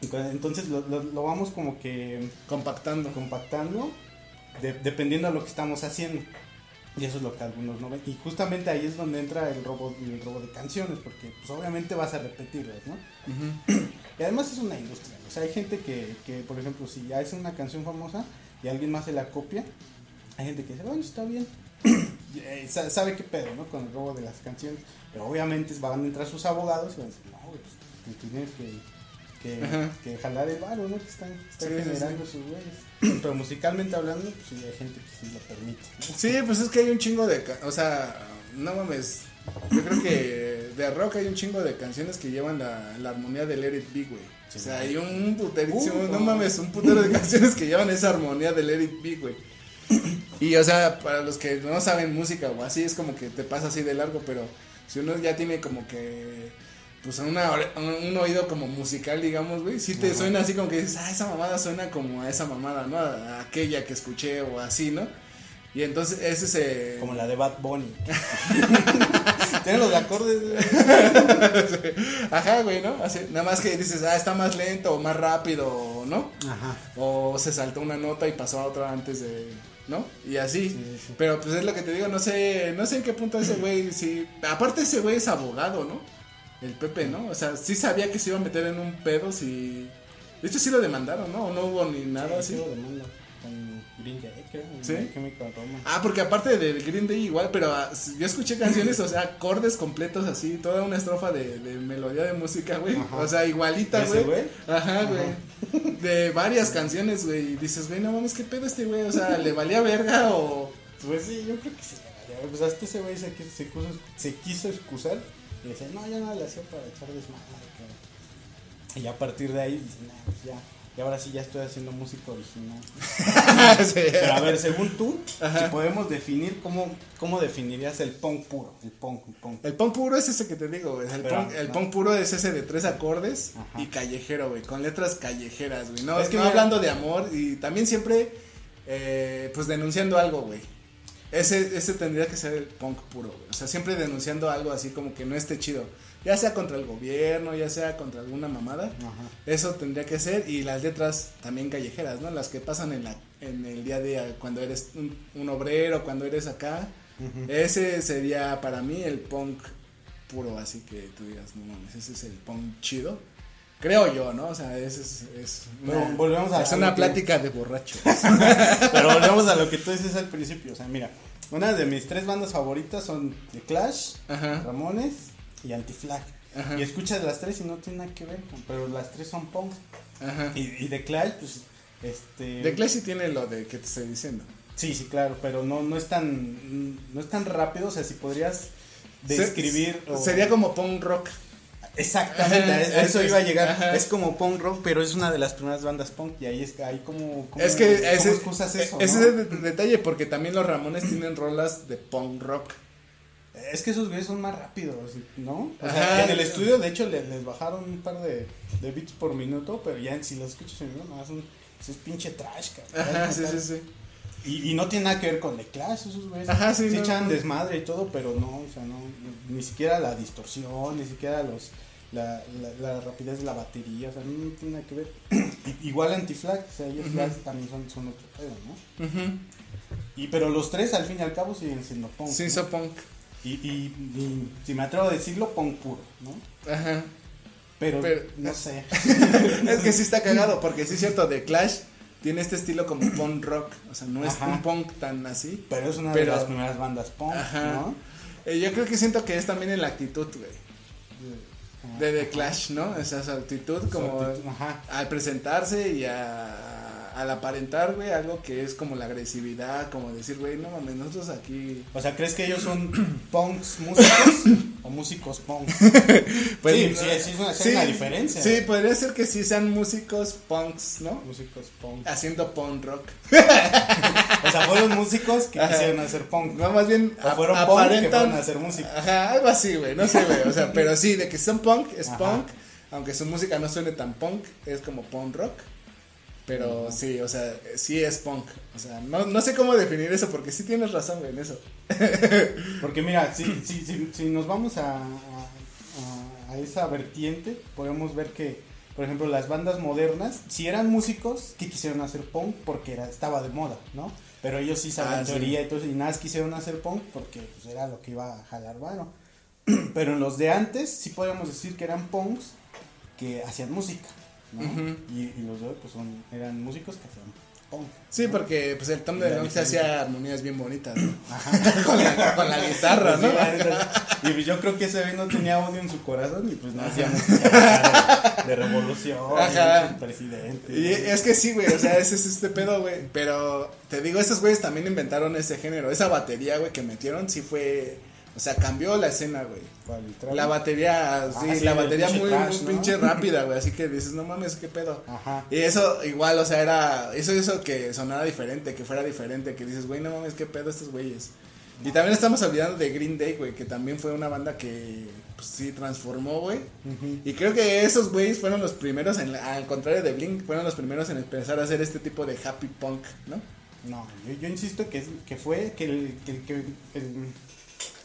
Entonces lo, lo- lo vamos como que Compactando. compactando de- dependiendo a lo que estamos haciendo. Y eso es lo que algunos no ven. Y justamente ahí es donde entra el robo, el robo de canciones, porque pues obviamente vas a repetirlas, ¿no? *clears throat* Y además es una industria. O sea, hay gente que, que por ejemplo, si ya es una canción famosa y alguien más se la copia, hay gente que dice, bueno, está bien. *clears throat* Eh, sa- sabe qué pedo, ¿no? Con el robo de las canciones. Pero obviamente van a entrar sus abogados y van a decir, no, pues tienes que, que, jalar el varo, ¿no? Que están, están Sí, sí, generando sus güeyes. Pero musicalmente hablando, pues sí, hay gente que sí lo permite. ¿no? Sí, pues es que hay un chingo de. O sea, no mames. Yo creo que de rock hay un chingo de canciones que llevan la, la armonía del Let It Be, güey. O sea, hay un Uh, no no. mames, un putero de canciones que llevan esa armonía del Let It Be, güey. Y o sea, para los que no saben música o así, es como que te pasa así de largo, pero si uno ya tiene como que, pues una, un, oído como musical, digamos, güey, sí te suena así como que dices, ah, esa mamada suena como a esa mamada, ¿no? A aquella que escuché o así, ¿no? Y entonces ese se... Como la de Bad Bunny. *laughs* Tienen los acordes. *laughs* Ajá, güey, ¿no? Así, nada más que dices, ah, está más lento o más rápido, ¿no? Ajá. O se saltó una nota y pasó a otra antes de, ¿no? Y así. Sí, sí. Pero pues es lo que te digo, no sé, no sé en qué punto ese güey, sí. Aparte ese güey es abogado, ¿no? El Pepe, ¿no? O sea, sí sabía que se iba a meter en un pedo si... De hecho sí lo demandaron, ¿no? No hubo ni nada Sí, así. lo demanda con Green Day, creo. ¿Sí? Romance. Ah, porque aparte del Green Day igual, pero ah, yo escuché canciones, o sea, acordes completos así, toda una estrofa de, de melodía de música, güey. O sea, igualita, ¿Ese güey. Ajá, güey. De varias canciones, güey. Y dices, güey, no mames, qué pedo este güey. O sea, *laughs* ¿le valía verga o.? Pues sí, yo creo que sí. Pues hasta ese güey se se, se quiso excusar y decía, no, ya nada le hacía para echar desmadre. cabrón". Y a partir de ahí dice, no, pues ya. Y ahora sí ya estoy haciendo música original. *laughs* Sí. Pero a ver, según tú, Ajá. si podemos definir, ¿cómo, ¿cómo definirías el punk puro? El punk, el punk. El punk puro es ese que te digo, güey. El, Pero, punk, el no. punk puro es ese de tres acordes Ajá. y callejero, güey. Con letras callejeras, güey. No, Es que no hablando de amor y también siempre, eh, pues denunciando algo, güey. Ese, ese tendría que ser el punk puro, güey. O sea, siempre denunciando algo así como que no esté chido. Ya sea contra el gobierno, ya sea contra alguna mamada. Ajá. Eso tendría que ser. Y las letras también callejeras, ¿no? Las que pasan en, la, en el día a día. Cuando eres un, un obrero, cuando eres acá. Ese sería para mí el punk puro. Así que tú digas, no mames, ese es el punk chido. Creo yo, ¿no? O sea, ese es, es Pero volvemos a- es una que- plática de borrachos. *laughs* Pero volvemos a lo que tú dices al principio. O sea, mira, una de mis tres bandas favoritas son The Clash, Ajá. Ramones y Anti-Flag. Ajá. Y escuchas las tres y no tiene nada que ver, pero las tres son punk. Ajá. Y, y The Clash, pues, este... The Clash sí tiene lo de que te estoy diciendo. Sí, sí, claro, pero no, no es tan no es tan rápido, o sea, si podrías describir... Se- o- Sería como punk rock. Exactamente, a eso es- iba a llegar. ajá. Es como punk rock, pero es una de las primeras bandas punk. Y ahí es ahí como. como Es que ¿cómo ese, excusas eso, ese no? es el de- detalle porque también los Ramones tienen rolas de punk rock. Es que esos güeyes son más rápidos, ¿no? O sea, en el estudio, de hecho, le- les, bajaron un par de, de beats por minuto, pero ya si los escuchas en vivo, no, es un es pinche trash, cabrón. Ajá, sí, sí, sí. Y, y no tiene nada que ver con The Clash, esos güeyes. Ajá, sí, no, echan no. desmadre y todo, pero no, o sea, no, ni siquiera la distorsión, ni siquiera los la, la, la rapidez de la batería, o sea, no, tiene nada que ver. *clears throat* Igual Anti-Flag, o sea, ellos ya también son, son otro pedo, ¿no? Ujú. Y, pero los tres, al fin y al cabo, siguen siendo punk. Sí, ¿no? punk. Y, y, y si me atrevo a decirlo, punk puro, ¿no? Ajá. Pero, Pero- no sé. *laughs* es que sí está cagado, porque sí es cierto, The Clash tiene este estilo como punk rock, o sea, no es Ajá. un punk tan así. Pero es una Pero- de las primeras bandas punk, Ajá. ¿no? Eh, yo creo que siento que es también en la actitud, güey, de The Clash, ¿no? Esa su actitud como actitud, al presentarse y a, al aparentar, güey, algo que es como la agresividad, como decir, güey, no mames, nosotros aquí... O sea, ¿crees que ellos son *clears throat* punks músicos *clears throat* o músicos punk? *laughs* Pues, sí, sí, sí, es una, sí hay una diferencia. Sí, podría ser que sí sean músicos punks, ¿no? Músicos punk. Haciendo punk rock. *laughs* O sea, fueron músicos que Ajá. quisieron hacer punk. No, más bien O fueron ap- punk que aparentan- fueron a hacer música. Ajá, algo así, güey, no sé, güey, o sea, pero sí, de que son punk, es Ajá. punk, aunque su música no suene tan punk, es como punk rock, pero sí, o sea, sí es punk, o sea, no, no sé cómo definir eso, porque sí tienes razón, en eso. *laughs* Porque mira, si, si, si, si nos vamos a, a, esa vertiente, podemos ver que, por ejemplo, las bandas modernas, si eran músicos que quisieron hacer punk porque era, estaba de moda, ¿no? Pero ellos sí saben Ah, sí. teoría y todo y nada más quisieron hacer punk porque pues, era lo que iba a jalar varo. *clears throat* Pero en los de antes sí podríamos decir que eran punks que hacían música, y, y los hoy pues son, eran músicos que hacían punk. Sí, ¿no? porque pues el Tom de Long se hacía armonías bien bonitas, ¿no? *clears throat* Ajá. *laughs* con, la, con la guitarra, Pues ¿no? Y pues yo creo que ese güey no tenía odio en su corazón y pues no hacía música de, de revolución, Ajá. de presidente. Y es que sí, güey, o sea, ese es este pedo, güey. Pero te digo, estos güeyes también inventaron ese género. Esa batería, güey, que metieron, sí fue. O sea, cambió la escena, güey. La batería, sí, sí, la batería pinche muy, muy ¿no? pinche rápida, *laughs* güey. Así que dices, no mames, qué pedo. Ajá. Y eso, igual, o sea, era. Eso, eso que sonara diferente, que fuera diferente, que dices, güey, no mames, qué pedo estos güeyes. Y también estamos olvidando de Green Day, güey, que también fue una banda que, pues sí, transformó, güey. Y creo que esos güeyes fueron los primeros, en al contrario de Blink, fueron los primeros en empezar a hacer este tipo de happy punk, ¿no? No, yo, yo insisto que, es, que fue que el, que, el- que el,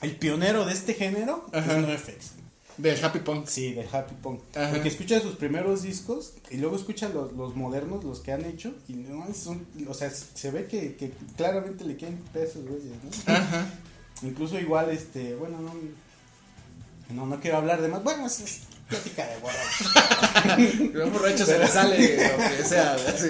el pionero de este género Ajá. es NoFX. Del happy punk. Sí, del happy punk. Ajá. Porque escucha sus primeros discos y luego escucha los, los modernos, los que han hecho. Y no, son, o sea, se ve que, que claramente le quieren pesos, güeyes, ¿no? Ajá. Incluso igual, este, bueno, no, no, no quiero hablar de más. Bueno, es plática de borracho. *laughs* Los borrachos se les sale lo que sea, así,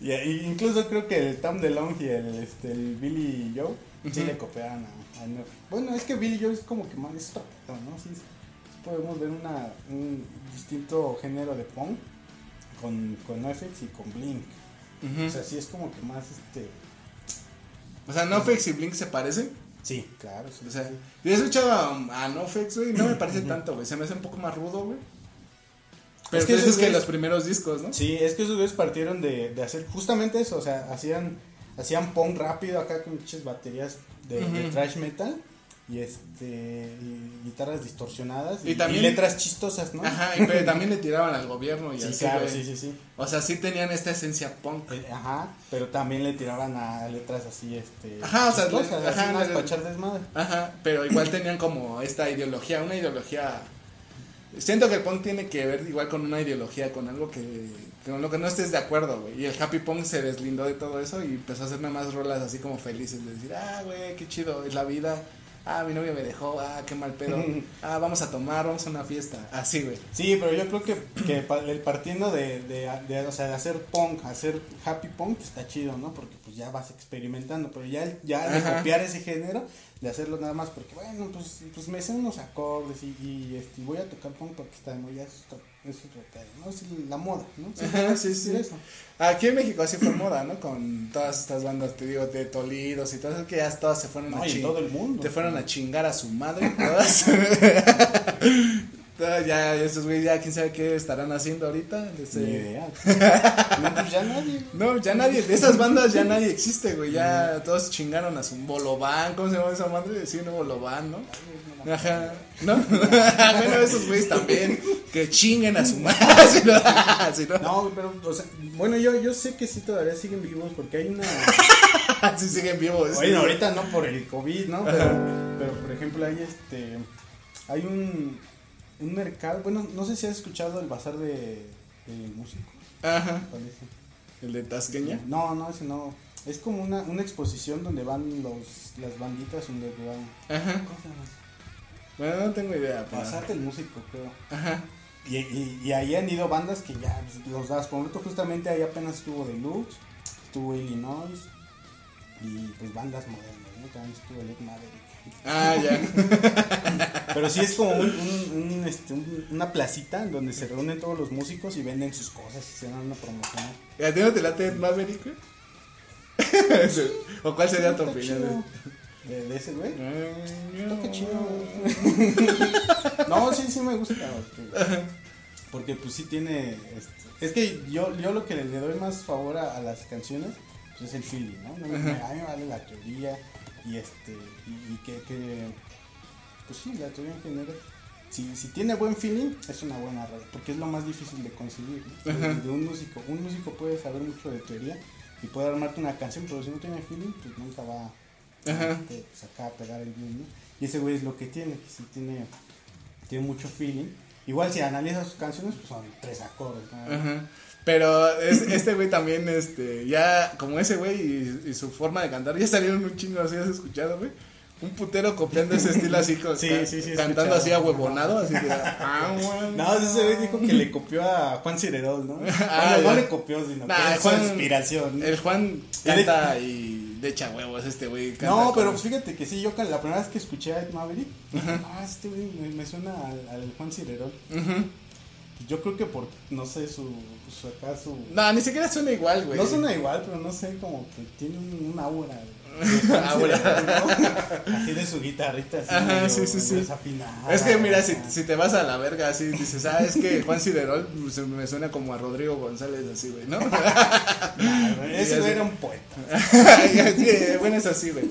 y, y incluso creo que el Tom DeLonge y el, este, el Billy Joe sí le copiaron a, a. Bueno, es que Billy Joe es como que más es rapero, ¿no? Sí, podemos ver una, un distinto género de punk con, con NoFX y con Blink. O sea, sí es como que más este. O sea, NoFX y Blink se parecen. Sí, claro. sí, O sea, sí. yo he escuchado a, a NoFX, güey, no me parece tanto, güey. Se me hace un poco más rudo, güey. Pero Es es que que esos que güeyes- los primeros discos, ¿no? Sí, es que esos güeyes partieron de, de hacer justamente eso, o sea, hacían hacían punk rápido acá con muchas baterías de, thrash metal y este y guitarras distorsionadas y, Y también- y letras chistosas, ¿no? Ajá, y pero también le tiraban al gobierno y sí, así, claro, sí, sí, sí. O sea, sí tenían esta esencia punk. Eh, Ajá, pero también le tiraban a letras así, este, Ajá, o sea, chistosas, así ajá, unas le- para desmadre. Ajá, pero igual tenían como esta ideología, una ideología. Siento que el punk tiene que ver igual con una ideología, con algo que. con lo que no estés de acuerdo, güey. Y el happy punk se deslindó de todo eso y empezó a hacer nada más rolas así como felices. De decir, ah, güey, qué chido, es la vida. Ah, mi novia me dejó, ah, qué mal pedo. *laughs* Ah, vamos a tomar, vamos a una fiesta. Así, güey. Sí, pero yo creo que, que el partiendo de, de, de, o sea, de hacer punk, hacer happy punk está chido, ¿no? Porque pues ya vas experimentando, pero ya, ya de copiar ese género, de hacerlo nada más porque, bueno, pues, pues me sé unos acordes y, y, este, voy a tocar punk porque está de moda, eso es otro- es otro ¿no? Es la moda, ¿no? Ajá, sí, sí. eso. Aquí en México así fue moda, ¿no? Con todas estas bandas, te digo, de Tolidos y todo eso, que ya todas se fueron No, a chingar. todo el mundo. Te fueron a chingar a su madre todas. *laughs* Ah, Ya, esos güey, ya quién sabe qué estarán haciendo ahorita. Este, Ni idea. *laughs* No, pues ya nadie. No, ya nadie, de esas bandas ya nadie existe, güey. Ya todos chingaron a su Bolobán, ¿cómo se llama esa madre? Sí, no, Bolobán, ¿no? Ajá, ¿no? *laughs* bueno, esos güeyes también, que chinguen a su madre. *laughs* si no- si no- No, pero, o sea, bueno, yo, yo sé que sí todavía siguen vivos porque hay una. sí siguen vivos. Bueno, ahorita no por el COVID, ¿no? Pero, pero por ejemplo, hay este. Hay un, un mercado. Bueno, no sé si has escuchado el bazar de, de músicos. Ajá, parece. el de Tasqueña. No, no, ese no. Es como una, una exposición donde van los, las banditas underground. Ajá, bueno, no tengo idea. pero- Bazar del músico, creo. Ajá, Y, y, y ahí han ido bandas que ya los das. Por ejemplo, justamente ahí apenas estuvo Deluxe, estuvo Illinois y pues bandas modernas, ¿no? También estuvo Led Maverick. Ah, ya. *laughs* Pero sí es como un, un- un, este, un- una placita en donde se reúnen todos los músicos y venden sus cosas y se dan una promoción. ¿A ti no te late Maverick, güey? *laughs* ¿O cuál sería tu opinión? ¿De, de ese güey? Está Qué chido. *laughs* no, sí, sí me gusta. Porque, porque, pues sí tiene. este, es que yo, yo lo que le doy más favor a, a las canciones pues, es el feeling, ¿no? No me- a mí me vale la teoría y este. Y, y que, que. Pues sí, la teoría en general. Si, si tiene buen feeling, es una buena radio, porque es lo más difícil de conseguir. ¿no? De un músico. Un músico puede saber mucho de teoría y puede armarte una canción, pero si no tiene feeling, pues nunca va Ajá. este, pues acá a pegar el beat, ¿no? Y ese güey es lo que tiene, que sí tiene, tiene mucho feeling. Igual si analizas sus canciones, pues son tres acordes, ¿no? Ajá. Pero es- este güey también, este, ya como ese güey y, y su forma de cantar, ya salieron un chingo así, ¿has escuchado, güey? Un putero copiando ese estilo así, con, *laughs* Sí, ca- sí, sí, he cantando escuchado. así ahuevonado, así de, ah. No, ese güey dijo que le copió a Juan Cirerol, ¿no? *laughs* Ah, Bueno, no le copió, sino Nah, que es su Juan- inspiración. ¿no? El Juan canta y de echa huevos este güey. No, con- pero pues fíjate que sí, yo con- la primera vez que escuché a Ed Maverick, ah, este güey me, me suena al, al Juan Cirerol. Pues yo creo que por, no sé, su, su acá, su... No, ni siquiera suena igual, güey. No suena igual, pero no sé, como que tiene un, un aura. *laughs* Aura. Así de *laughs* su guitarrita, así Ajá, medio sí, sí, sí. desafinada. Es que mira, si, si te vas a la verga así, dices, ah, es que Juan Ciderol pues, me suena como a Rodrigo González, así, güey, ¿no? *laughs* Nah, ese güey era un poeta. Bueno, es así, güey.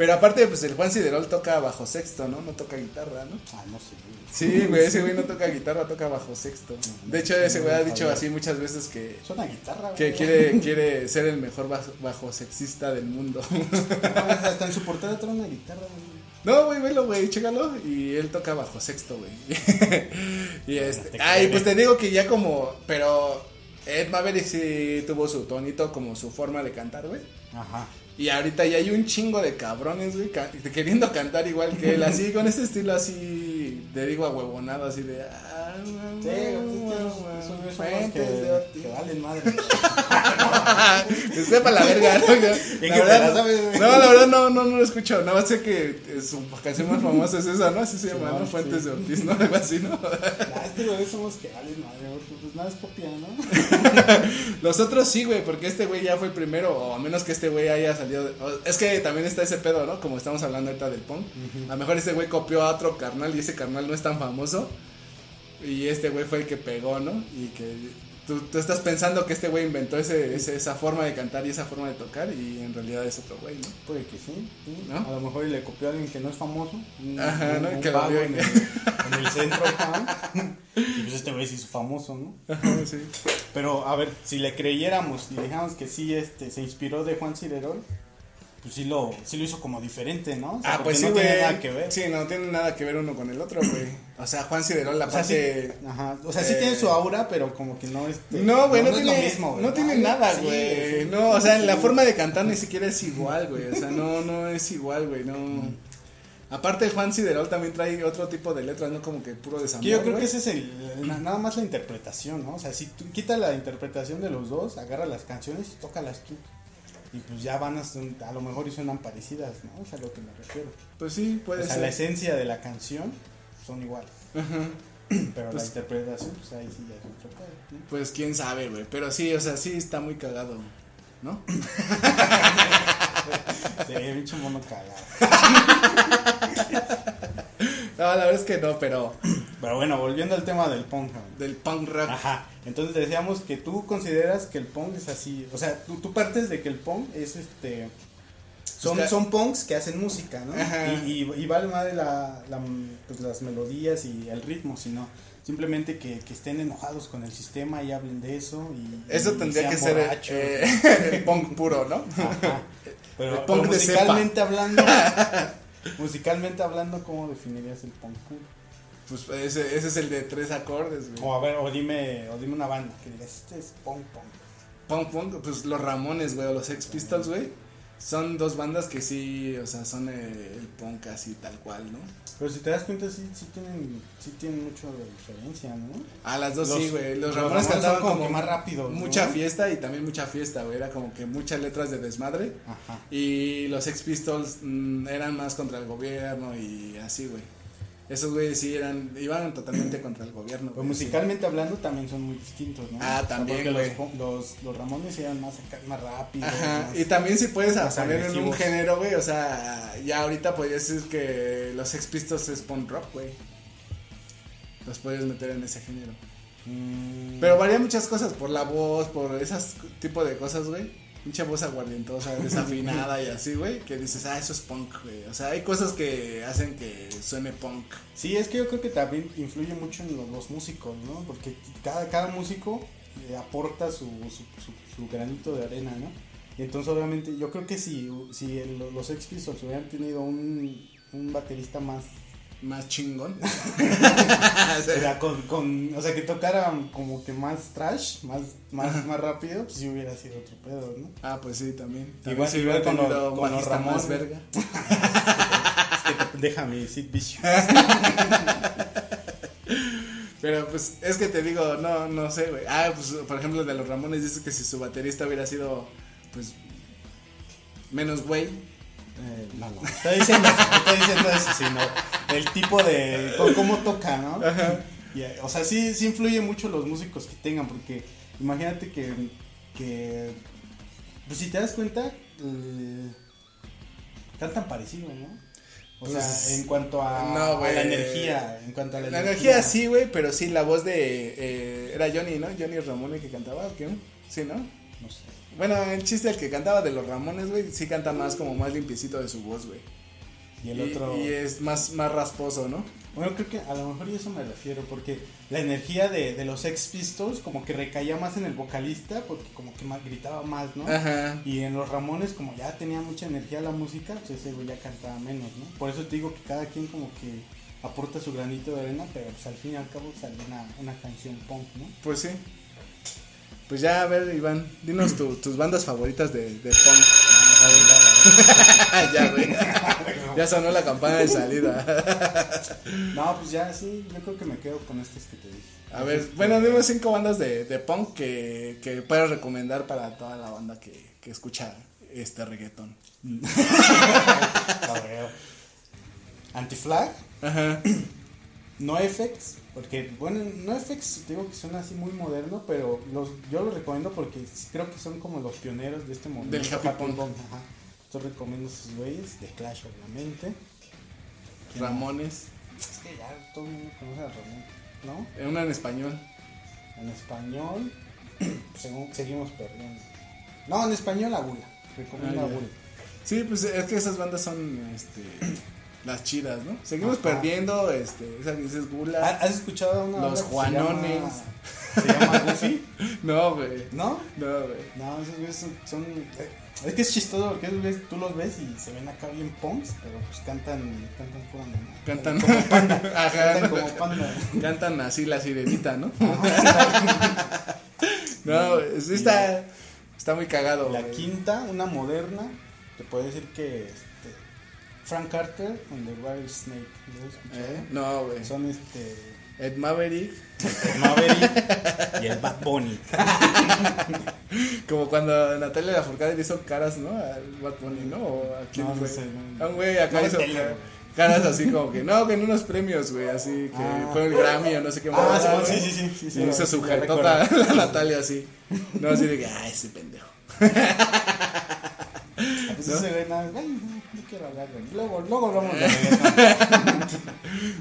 Pero aparte, pues el Juan Ciderol toca bajo sexto, ¿no? No toca guitarra, ¿no? Ah, no sé. Sí, güey, ese güey no toca guitarra, toca bajo sexto. De hecho, ese güey ha dicho así muchas veces que, Es una guitarra, que quiere, quiere ser el mejor bajo, bajo sexista del mundo. No, Hasta en su portada trae una guitarra, güey. No, güey, velo, güey, chécalo. Y él toca bajo sexto, güey. *laughs* y este. te Ay, pues te digo que ya como. Pero Ed Maverick sí tuvo su tonito, como su forma de cantar, güey. Ajá. Y ahorita ya hay un chingo de cabrones, güey, queriendo cantar igual que él, así, con ese estilo así, te digo, ahuevonado, así de. ah, Sí, esos fuentes que, que valen madre. *laughs* Sepa la verga, ¿no? *laughs* La verdad, sabes, no, la verdad no, no, no lo escucho. Nada más sé que eh, su canción más famosa es esa, ¿no? Así se llama, ¿no? Fuentes de Ortiz, ¿no? Algo así, ¿no? Este güey somos que valen madre. Pues nada es copia, ¿no? *laughs* Los otros sí, güey, porque este güey ya fue el primero, o a menos que este güey haya salido. es que también está ese pedo, ¿no? Como estamos hablando ahorita del punk. A lo mejor este güey copió a otro carnal y ese carnal no es tan famoso. Y este güey fue el que pegó, ¿no? Y que tú, tú estás pensando que este güey inventó ese, ese- esa forma de cantar y esa forma de tocar, y en realidad es otro güey, ¿no? Puede que sí. sí. ¿No? A lo mejor le copió a alguien que no es famoso. Un, Ajá, un- ¿no? un Que lo vio en el, *laughs* en el centro acá. Y pues este güey sí es famoso, ¿no? *laughs* sí. Pero a ver, si le creyéramos y dijéramos que sí este, se inspiró de Juan Cirerol, pues sí lo, sí lo hizo como diferente, ¿no? O sea, Ah, pues sí, no güey. tiene nada que ver. Sí, no tiene nada que ver uno con el otro, güey. O sea, Juan Ciderol, la O sea, sí, ajá, o sea, sí tiene su aura, pero como que no este, No, güey, no, es tiene, lo mismo, güey. no tiene Ay, nada, sí, güey. no, o sea, la forma de cantar ni siquiera es igual, güey. O sea, no, no es igual, güey. No. Aparte, Juan Ciderol también trae otro tipo de letras, no como que puro desamor. Que yo creo que ese es el, na- nada más la interpretación, ¿no? O sea, si tú quitas la interpretación de los dos, agarra las canciones y tócalas tú. Y pues ya van a, son- a lo mejor y suenan parecidas, ¿no? O sea, a lo que me refiero. Pues sí, puede o sea, ser. la esencia de la canción son iguales. Ajá. *clears throat* Pero Pues- la interpretación, pues ahí sí ya es otro pedo, ¿no? Pues quién sabe, güey. Pero sí, o sea, sí está muy cagado, ¿no? *laughs* Sí, pinche mono cagado. *laughs* No, la verdad es que no, pero. *clears throat* Pero bueno, volviendo al tema del punk. Del punk rock. Ajá. Entonces decíamos que tú consideras que el punk es así. O sea, tú, tú partes de que el punk es este. Son, Pues que- son punks que hacen música, ¿no? Ajá. Y, y, y vale madre la, la, pues, las melodías y el ritmo, sino simplemente que, que estén enojados con el sistema y hablen de eso. Y, Eso y tendría sean que ser borrachos. eh, el *laughs* punk puro, ¿no? Ajá. Pero, El punk pero de musicalmente hablando, *laughs* musicalmente hablando, ¿cómo definirías el punk puro? Pues ese, ese es el de tres acordes, güey. O a ver, o dime, o dime una banda que digas, este es punk punk. Punk punk, pues los Ramones, güey, o los Sex Pistols, güey. Son dos bandas que sí, o sea, son eh, el punk así tal cual, ¿no? Pero si te das cuenta, sí, sí tienen, sí tienen mucho de diferencia, ¿no? A las dos Los- sí, güey. Los, los Ramones cantaban como como, que más rápidos, ¿no? Mucha fiesta y también mucha fiesta, güey. Era como que muchas letras de desmadre. Ajá. Y los Sex Pistols mm, eran más contra el gobierno y así, güey. Esos güeyes sí eran, iban totalmente contra el gobierno. Pues sí. musicalmente hablando también son muy distintos, ¿no? Ah, O sea, también, porque güey. los, los, los Ramones eran más, más rápidos. Ajá, más- y también si puedes poner en un género, güey, o sea, ya ahorita podrías decir que los Sex Pistols es punk rock, güey. Los puedes meter en ese género. Mm, Pero varía muchas cosas, por la voz, por esas tipo de cosas, güey. Mucha voz aguardientosa, desafinada y así, güey, que dices, ah, eso es punk, güey. O sea, hay cosas que hacen que suene punk. Sí, es que yo creo que también influye mucho en los, los músicos, ¿no? Porque cada, cada músico eh, aporta su, su, su- su granito de arena, ¿no? Y entonces obviamente yo creo que si, si el- los Sex Pistols hubieran tenido un, un baterista más, Más chingón. *laughs* o sea, con, con- o sea, que tocara como que más trash, más, más, más rápido, pues sí hubiera sido otro pedo, ¿no? Ah, pues sí, también. También Igual- si hubiera con un con los bajista más Ramones. verga. *laughs* Es que te- déjame, Sid Vicious. *laughs* Pero pues es que te digo, no, no sé, güey. Ah, pues por ejemplo de los Ramones dice que si su baterista hubiera sido, pues, menos güey. Eh, no, no, estoy diciendo, estoy diciendo eso, sino el tipo de, cómo toca, ¿no? Y, eh, o sea, sí, sí influye mucho los músicos que tengan, porque imagínate que, que pues si te das cuenta, eh, cantan parecido, ¿no? O Pues, sea, en cuanto a, no, a güey. la energía, en cuanto a la, La energía sí, güey, pero sí, la voz de... eh, era Johnny, ¿no? Johnny Ramone que cantaba, ¿o ¿qué? Sí, ¿no? No sé. Bueno, el chiste el que cantaba de los Ramones, güey, sí canta más como más limpiecito de su voz, güey. Y el otro... y es más, más rasposo, ¿no? Bueno, creo que a lo mejor y eso me refiero, porque la energía de, de los Sex Pistols como que recaía más en el vocalista, porque como que más, gritaba más, ¿no? Ajá. Y en los Ramones, como ya tenía mucha energía la música, pues ese güey ya cantaba menos, ¿no? Por eso te digo que cada quien como que aporta su granito de arena, pero pues al fin y al cabo sale una, una canción punk, ¿no? Pues sí. Pues ya, a ver, Iván, dinos tu- tus bandas favoritas de, de punk. *laughs* ya, güey. Ya sonó la campana de salida. No, pues ya sí, yo creo que me quedo con estas que te dije. A ver, bueno, dime cinco bandas de, de punk que, que puedas recomendar para toda la banda que, que escucha este reggaetón. *laughs* Anti-Flag, Ajá. NoFX, porque bueno, NoFX digo que suena así muy moderno, pero los, yo los recomiendo porque creo que son como los pioneros de este movimiento. Del happy punk. Ajá. Yo recomiendo sus güeyes, de Clash obviamente. Ramones. Es que ya todo el mundo conoce a Ramón, ¿no? Eh, Una en español. En español, *clears throat* según- seguimos perdiendo. No, en español, Agula. Recomiendo Ah. Agula. Sí, pues es que esas bandas son este, las chidas, ¿no? Seguimos Ajá. perdiendo, este, esa que dices ¿Ha- Gula. ¿Has escuchado una Los Juanones. Se llama Goofy? *laughs* No, güey. ¿No? No, güey. No, esos güeyes son, son- eh, Es que es chistoso porque esos güeyes tú los ves y se ven acá bien punks, pero pues cantan, cantan pura mamá. Cantan. Como *laughs* panda. Ajá. Cantan como panda. Cantan así la sirenita, ¿no? *laughs* no, sí está, está muy cagado. La quinta, una moderna, te puedo decir que Frank Carter and the Rattlesnake. ¿Lo has escuchado? ¿Eh? No, güey. Son este. Ed Maverick, El Maverick y el Bad Bunny. *laughs* como cuando Natalia Lafourcade le hizo caras, ¿no? Al Bad Bunny, ¿no? ¿O a quién No, no fue? sé, no. A un güey acá No hizo tele, caras así como que, no, que en unos premios, güey, así que Ah. fue el Grammy o no sé qué Ah, más. sí, güey. sí, sí, sí, sí, Y hizo sí, su recuerdo. *laughs* la Natalia así. No, así de que, ah, ese pendejo. *laughs* Pues ese güey, nada, güey, ¿de quiero hablar de luego, luego hablamos *laughs* de.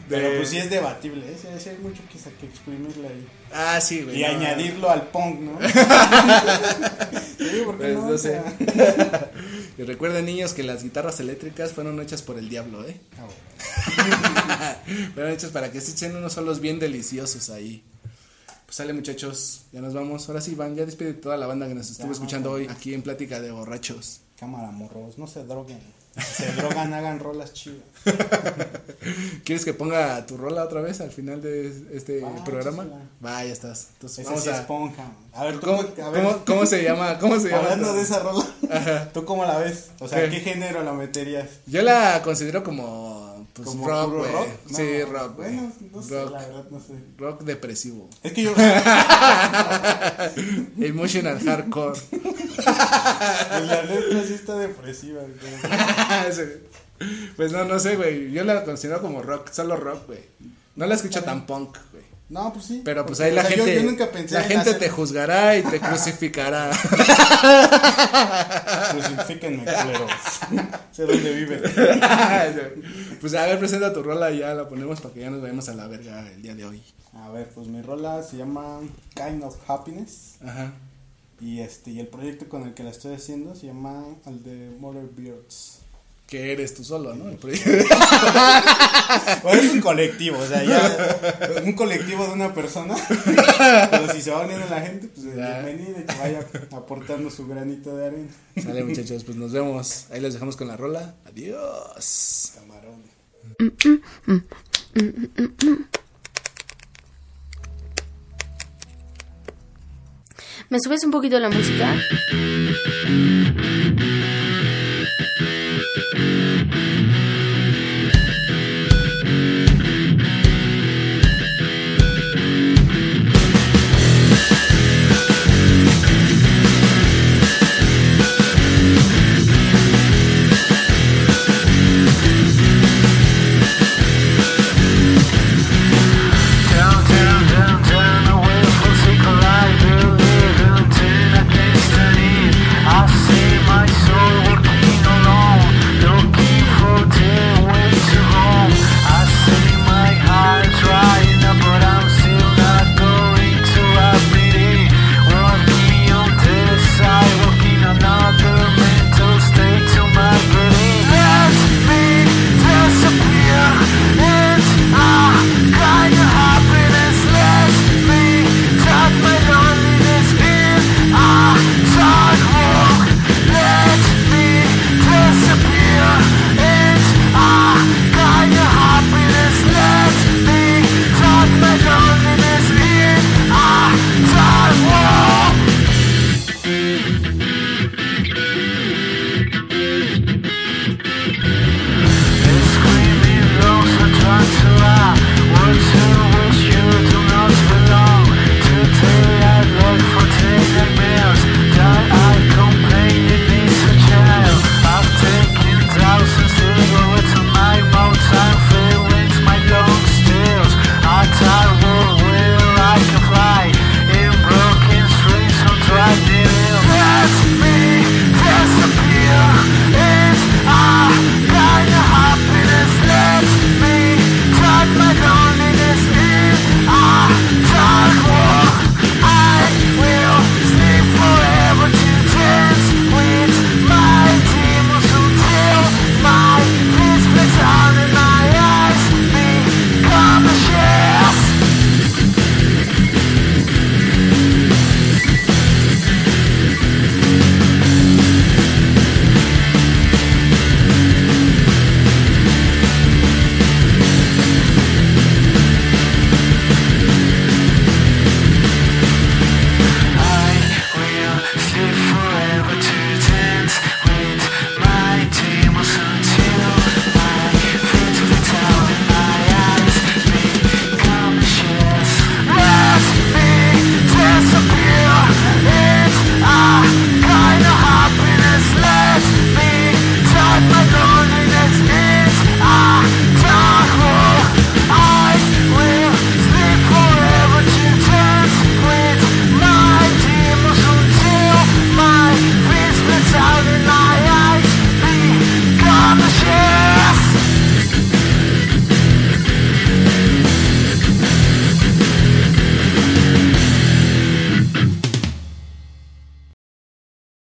Pero pues sí es debatible, ¿eh? Sí, hay mucho que, que exprimirle ahí. Ah, sí, güey. Y no. añadirlo al punk, ¿no? *laughs* sí, ¿por qué Pues no? sé. *laughs* Y recuerden, niños, que las guitarras eléctricas fueron hechas por el diablo, ¿eh? ah, bueno. fueron hechas para que se echen unos solos bien deliciosos ahí. Pues sale, muchachos. Ya nos vamos. Ahora sí, Van, ya despide toda la banda que nos estuvo Ya, escuchando no, hoy aquí en Plática de Borrachos. Cámara, morros, no se droguen. Se drogan, hagan rolas chidas. *laughs* ¿Quieres que ponga tu rola otra vez al final de este Va, programa? Va, ya estás. Entonces, vamos sí a. es punk, man. A ver, tú, ¿Cómo, a ver, cómo- cómo se llama? ¿Cómo se llama? hablando de esa rola, Ajá. ¿tú cómo la ves? O sea, ¿Qué? ¿qué, género la meterías? Yo la considero como. Pues ¿Como rock, puro? Sí, rock, güey. Bueno, no sé, rock, la verdad, no sé. rock depresivo. Es que yo, *laughs* Emotional hardcore. pues la letra sí está depresiva. güey. *laughs* Pues no, no sé, güey. Yo la considero como rock, solo rock, güey. No la escucho tan punk, güey. No, pues sí. Pero pues ahí la o sea, yo- gente. Yo, nunca pensé la en gente hacer- te juzgará y te crucificará. *laughs* Crucifíquenme, *laughs* culeros. *laughs* sé dónde viven. pues a ver, presenta tu rola y ya la ponemos para que ya nos vayamos a la verga el día de hoy. A ver, pues mi rola se llama Kind of Happiness. Ajá. Y este y el proyecto con el que la estoy haciendo se llama el de Mother Beards. Que eres tú solo, ¿no? El proyecto. *laughs* Bueno, es un colectivo, o sea, ya un colectivo de una persona. Pero si se va uniendo la gente, pues Ya. bienvenido y que vaya aportando su granito de arena. Sale, *laughs* muchachos, pues nos vemos. Ahí les dejamos con la rola. Adiós. Camarón. ¿Me subes un poquito la música?